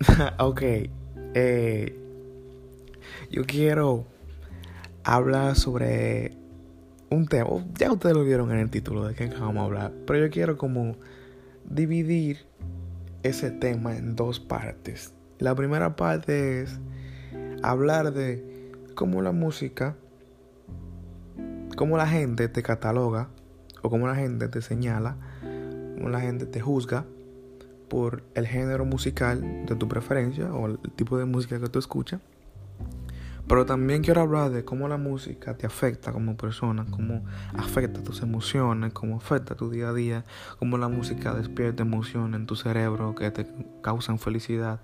ok. Eh, yo quiero hablar sobre un tema. Ya ustedes lo vieron en el título de que vamos a hablar. Pero yo quiero como dividir ese tema en dos partes. La primera parte es hablar de cómo la música, cómo la gente te cataloga o cómo la gente te señala, cómo la gente te juzga por el género musical de tu preferencia o el tipo de música que tú escuchas. Pero también quiero hablar de cómo la música te afecta como persona, cómo afecta tus emociones, cómo afecta tu día a día, cómo la música despierta emociones en tu cerebro que te causan felicidad,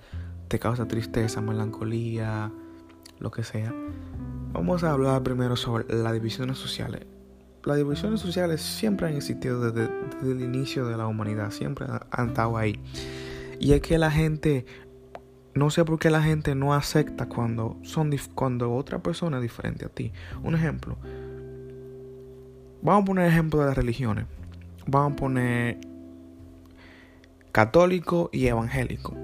te causa tristeza, melancolía, lo que sea. Vamos a hablar primero sobre las divisiones sociales. Las divisiones sociales siempre han existido desde, el inicio de la humanidad, siempre han estado ahí. Y es que la gente no sé por qué la gente no acepta cuando, son cuando otra persona es diferente a ti. Un ejemplo. Vamos a poner ejemplo de las religiones. Vamos a poner católico y evangélico.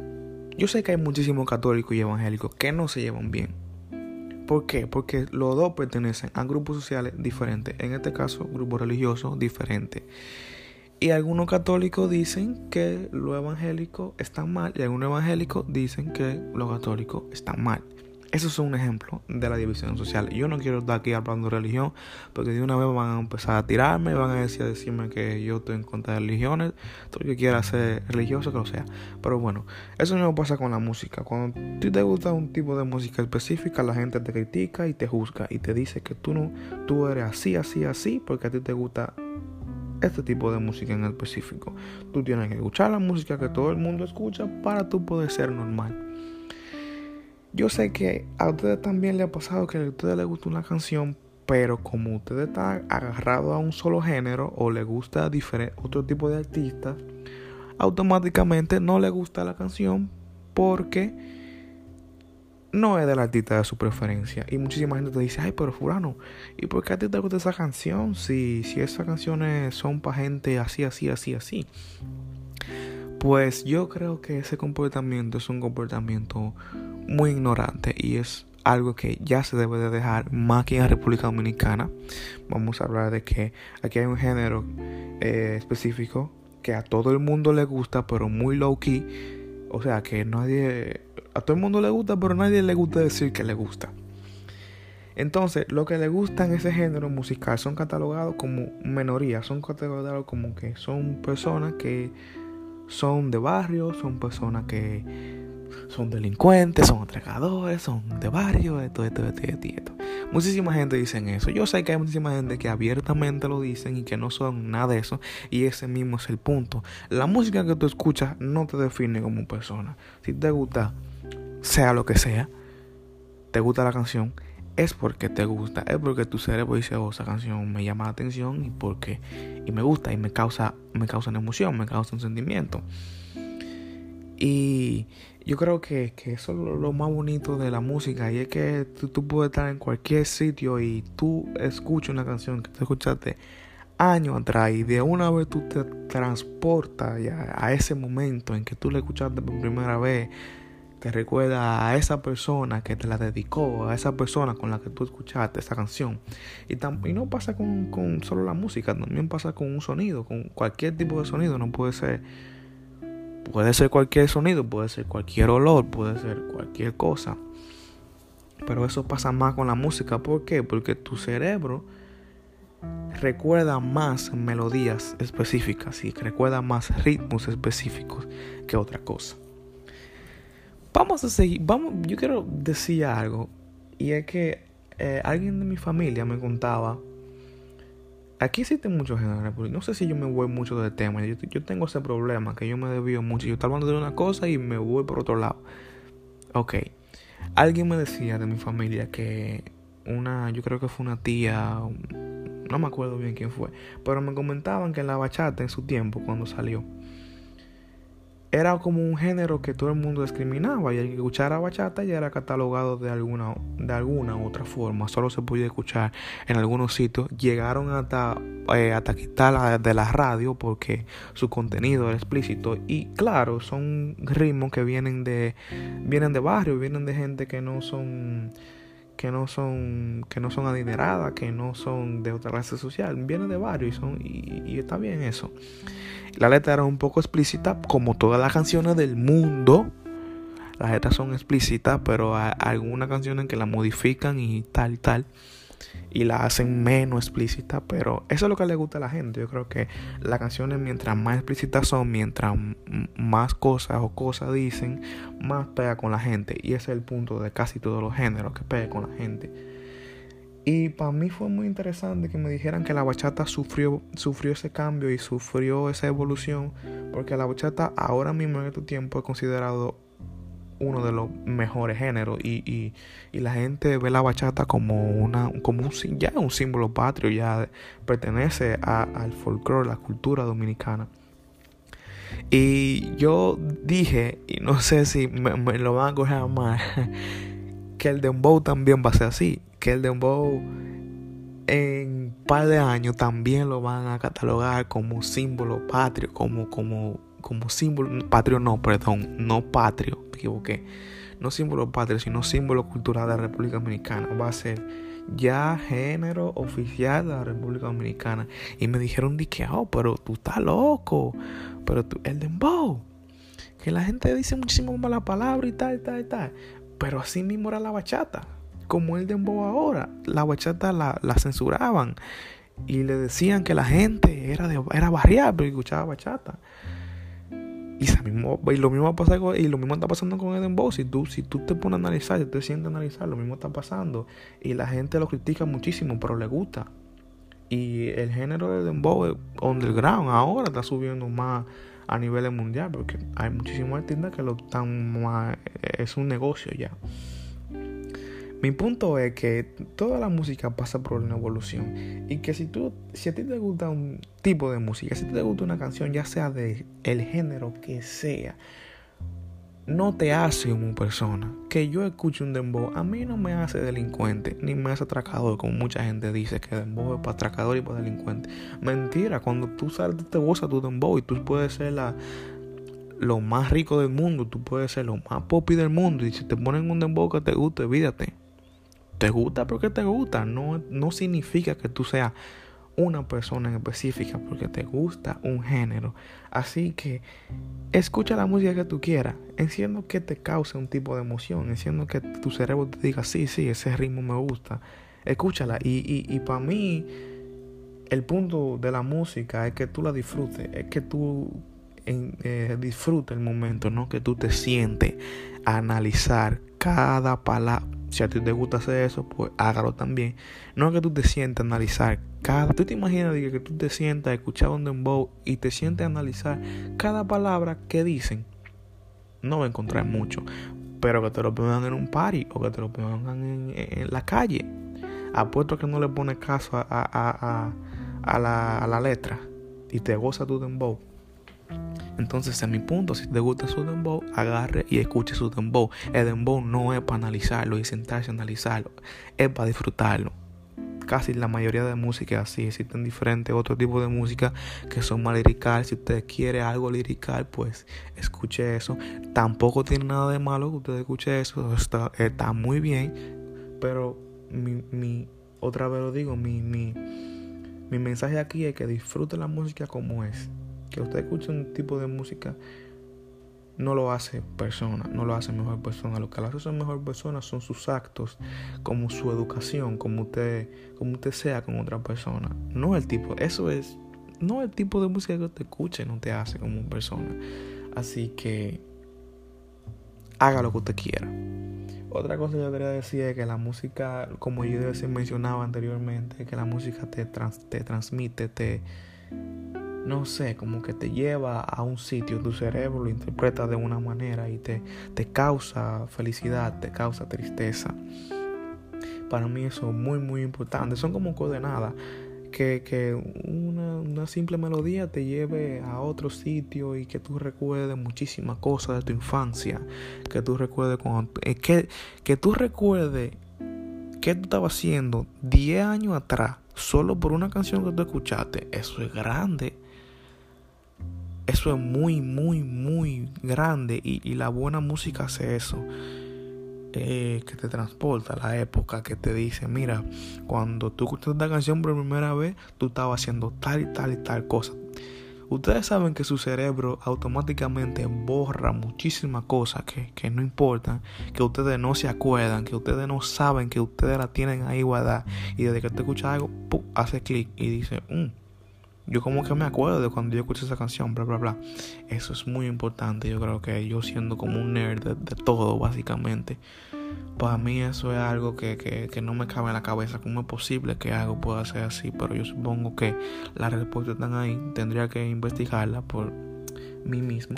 Yo sé que hay muchísimos católicos y evangélicos que no se llevan bien. ¿Por qué? Porque los dos pertenecen a grupos sociales diferentes. En este caso, grupos religiosos diferentes. Y algunos católicos dicen que lo evangélico está mal y algunos evangélicos dicen que lo católico está mal. Eso es un ejemplo de la división social. Yo no quiero estar aquí hablando de religión porque de una vez van a empezar a tirarme, van a decir, a decirme que yo estoy en contra de religiones, todo el que quiera ser religioso que lo sea. Pero bueno, eso no pasa con la música. Cuando a te gusta un tipo de música específica, la gente te critica y te juzga y te dice que tú no, tú eres así, así, así, porque a ti te gusta este tipo de música en específico. Tú tienes que escuchar la música que todo el mundo escucha para tú poder ser normal. Yo sé que a ustedes también les ha pasado que a ustedes les gusta una canción, pero como ustedes están agarrados a un solo género o les gusta otro tipo de artista, automáticamente no les gusta la canción porque no es del artista de su preferencia. Y muchísima gente te dice, ay, pero fulano, ¿y por qué a ti te gusta esa canción? Si, si esas canciones son para gente así, así, así, así. Pues yo creo que ese comportamiento es un comportamiento muy ignorante y es algo que ya se debe de dejar más que en la República Dominicana. Vamos a hablar de que aquí hay un género eh, específico que a todo el mundo le gusta, pero muy low key. O sea, que nadie a todo el mundo le gusta, pero nadie le gusta decir que le gusta. Entonces, lo que le gusta en ese género musical son catalogados como minorías, son catalogados como que son personas que son de barrio, son personas que son delincuentes, son atracadores, son de barrio, esto, esto, esto, esto, esto. Muchísima gente dicen eso. Yo sé que hay muchísima gente que abiertamente lo dicen y que no son nada de eso. Y ese mismo es el punto. La música que tú escuchas no te define como persona. Si te gusta sea lo que sea, te gusta la canción, es porque te gusta, es porque tu cerebro dice, oh, esa canción me llama la atención y porque y me gusta y me causa me causa una emoción, me causa un sentimiento. Y yo creo que, eso es lo, más bonito de la música y es que tú, puedes estar en cualquier sitio y tú escuchas una canción que tú escuchaste años atrás y de una vez tú te transportas a ese momento en que tú la escuchaste por primera vez te recuerda a esa persona que te la dedicó, a esa persona con la que tú escuchaste esa canción. Y, y no pasa con, con, solo la música, también pasa con un sonido, con cualquier tipo de sonido, no puede ser... Puede ser cualquier sonido, puede ser cualquier olor, puede ser cualquier cosa. Pero eso pasa más con la música. ¿Por qué? Porque tu cerebro recuerda más melodías específicas y recuerda más ritmos específicos que otra cosa. Vamos a seguir, vamos, yo quiero decir algo. Y es que eh, alguien de mi familia me contaba. Aquí existen muchos géneros, no sé si yo me voy mucho del tema. Yo, tengo ese problema que yo me desvío mucho. Yo estoy hablando de una cosa y me voy por otro lado. Ok. Alguien me decía de mi familia que una, yo creo que fue una tía, no me acuerdo bien quién fue, pero me comentaban que la bachata en su tiempo, cuando salió, era como un género que todo el mundo discriminaba y el que escuchara bachata ya era catalogado de alguna, de alguna otra forma. Solo se podía escuchar en algunos sitios. Llegaron hasta, eh, hasta quitarla de la radio porque su contenido era explícito. Y claro, son ritmos que vienen de, vienen de barrio, vienen de gente que no son que no son que no son adineradas, que no son de otra clase social, vienen de barrio y son y, está bien eso. La letra era un poco explícita, como todas las canciones del mundo. Las letras son explícitas, pero hay algunas canciones que la modifican y tal tal. Y la hacen menos explícita, pero eso es lo que le gusta a la gente. Yo creo que las canciones, mientras más explícitas son, mientras más cosas o cosas dicen, más pega con la gente. Y ese es el punto de casi todos los géneros que pega con la gente. Y para mí fue muy interesante que me dijeran que la bachata sufrió, sufrió ese cambio y sufrió esa evolución, porque la bachata ahora mismo en este tiempo es considerado uno de los mejores géneros y, la gente ve la bachata como una como un ya un símbolo patrio ya pertenece al folclore la cultura dominicana. Y yo dije y no sé si me, lo van a coger mal que el dembow también va a ser así que el dembow en un par de años también lo van a catalogar como símbolo patrio, como, como, como símbolo, patrio no, perdón, no patrio, me equivoqué, no símbolo patrio, sino símbolo cultural de la República Dominicana, va a ser ya género oficial de la República Dominicana. Y me dijeron, di que, oh, pero tú estás loco, pero tú, el dembow, que la gente dice muchísimo mala palabra y tal, y tal, y tal, pero así mismo era la bachata como el dembow ahora. La bachata la, censuraban y le decían que la gente era, de, era barrial pero escuchaba bachata. Y, lo mismo pasa y lo mismo está pasando con el dembow. Si tú, si tú te pones a analizar, si te sientes a analizar, lo mismo está pasando. Y la gente lo critica muchísimo, pero le gusta. Y el género del dembow underground ahora está subiendo más a nivel mundial porque hay muchísimos artistas que lo están más, es un negocio ya. Mi punto es que toda la música pasa por una evolución y que si tú, si a ti te gusta un tipo de música, si te gusta una canción, ya sea de el género que sea, no te hace una persona. Que yo escuche un dembow, a mí no me hace delincuente, ni me hace atracador, como mucha gente dice que dembow es para atracador y para delincuente. Mentira, cuando tú sales te goza tu dembow y tú puedes ser la lo más rico del mundo, tú puedes ser lo más popi del mundo y si te ponen un dembow que te guste, olvídate te gusta porque te gusta. No, no significa que tú seas una persona en específica porque te gusta un género. Así que escucha la música que tú quieras, enciendo que te cause un tipo de emoción, enciendo que tu cerebro te diga, sí, sí, ese ritmo me gusta. Escúchala. Y, y, y para mí, el punto de la música es que tú la disfrutes, es que tú eh, disfrutes el momento, no que tú te sientes a analizar cada palabra si a ti te gusta hacer eso, pues hágalo también. No es que tú te sientas analizar cada. Tú te imaginas que, tú te sientas a un dembow y te sientes a analizar cada palabra que dicen. No va a encontrar mucho. Pero que te lo pongan en un party o que te lo pongan en, la calle. Apuesto que no le pones caso a, a, a, la, a la letra y te goza tu dembow. Entonces, en mi punto, si te gusta su dembow, agarre y escuche su dembow. El dembow no es para analizarlo y sentarse a analizarlo, es para disfrutarlo. Casi la mayoría de música es así. Existen diferentes otros tipos de música que son más lirical. Si usted quiere algo lirical, pues escuche eso. Tampoco tiene nada de malo que usted escuche eso. Está, está muy bien. Pero mi, mi, otra vez lo digo, mi, mi, mi mensaje aquí es que disfrute la música como es que usted escuche un tipo de música no lo hace persona, no lo hace mejor persona. Lo que lo hace mejor persona son sus actos, como su educación, como usted, como usted sea con otra persona. No el tipo, eso es, no el tipo de música que usted escuche no te hace como persona. Así que haga lo que usted quiera. Otra cosa que yo quería decir es que la música, como yo mencionaba anteriormente, que la música te, te transmite, te no sé, como que te lleva a un sitio, tu cerebro lo interpreta de una manera y te, te causa felicidad, te causa tristeza. Para mí eso es muy, muy importante. Son como coordenadas que, que una, una, simple melodía te lleve a otro sitio y que tú recuerdes muchísimas cosas de tu infancia, que tú recuerdes cuando, eh, que, que tú qué tú estabas haciendo 10 años atrás solo por una canción que tú escuchaste, eso es grande. Eso es muy, muy, muy grande y, la buena música hace eso. Eh, que te transporta a la época, que te dice, mira, cuando tú escuchas esta canción por primera vez, tú estabas haciendo tal y tal y tal cosa. Ustedes saben que su cerebro automáticamente borra muchísimas cosas que, que, no importan, que ustedes no se acuerdan, que ustedes no saben que ustedes la tienen ahí guardada. Y desde que te escucha algo, hace clic y dice, mm, yo como que me acuerdo de cuando yo escuché esa canción, bla, bla, bla. Eso es muy importante. Yo creo que yo siendo como un nerd de, todo, básicamente, para mí eso es algo que, que, que, no me cabe en la cabeza. ¿Cómo es posible que algo pueda ser así? Pero yo supongo que las respuestas están ahí. Tendría que investigarla por mí mismo.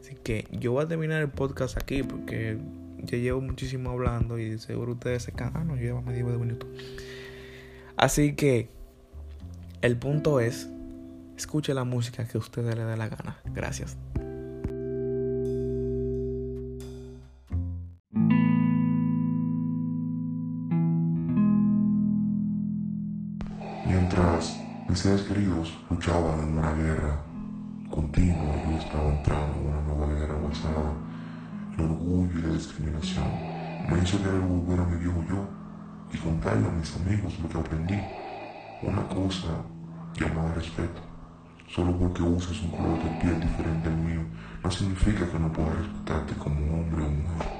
Así que yo voy a terminar el podcast aquí porque ya llevo muchísimo hablando y seguro ustedes se cansan. Ah, no, yo llevo medio de minutos. Así que el punto es Escuche la música que a usted le dé la gana. Gracias. Mientras mis seres queridos luchaban en una guerra continua, yo estaba entrando en una nueva guerra basada en orgullo y la discriminación. Me hizo querer volver a mi viejo yo y contarle a mis amigos lo que aprendí. Una cosa llamada respeto. Solo porque usas un color de piel diferente al mío, no significa que no pueda respetarte como hombre o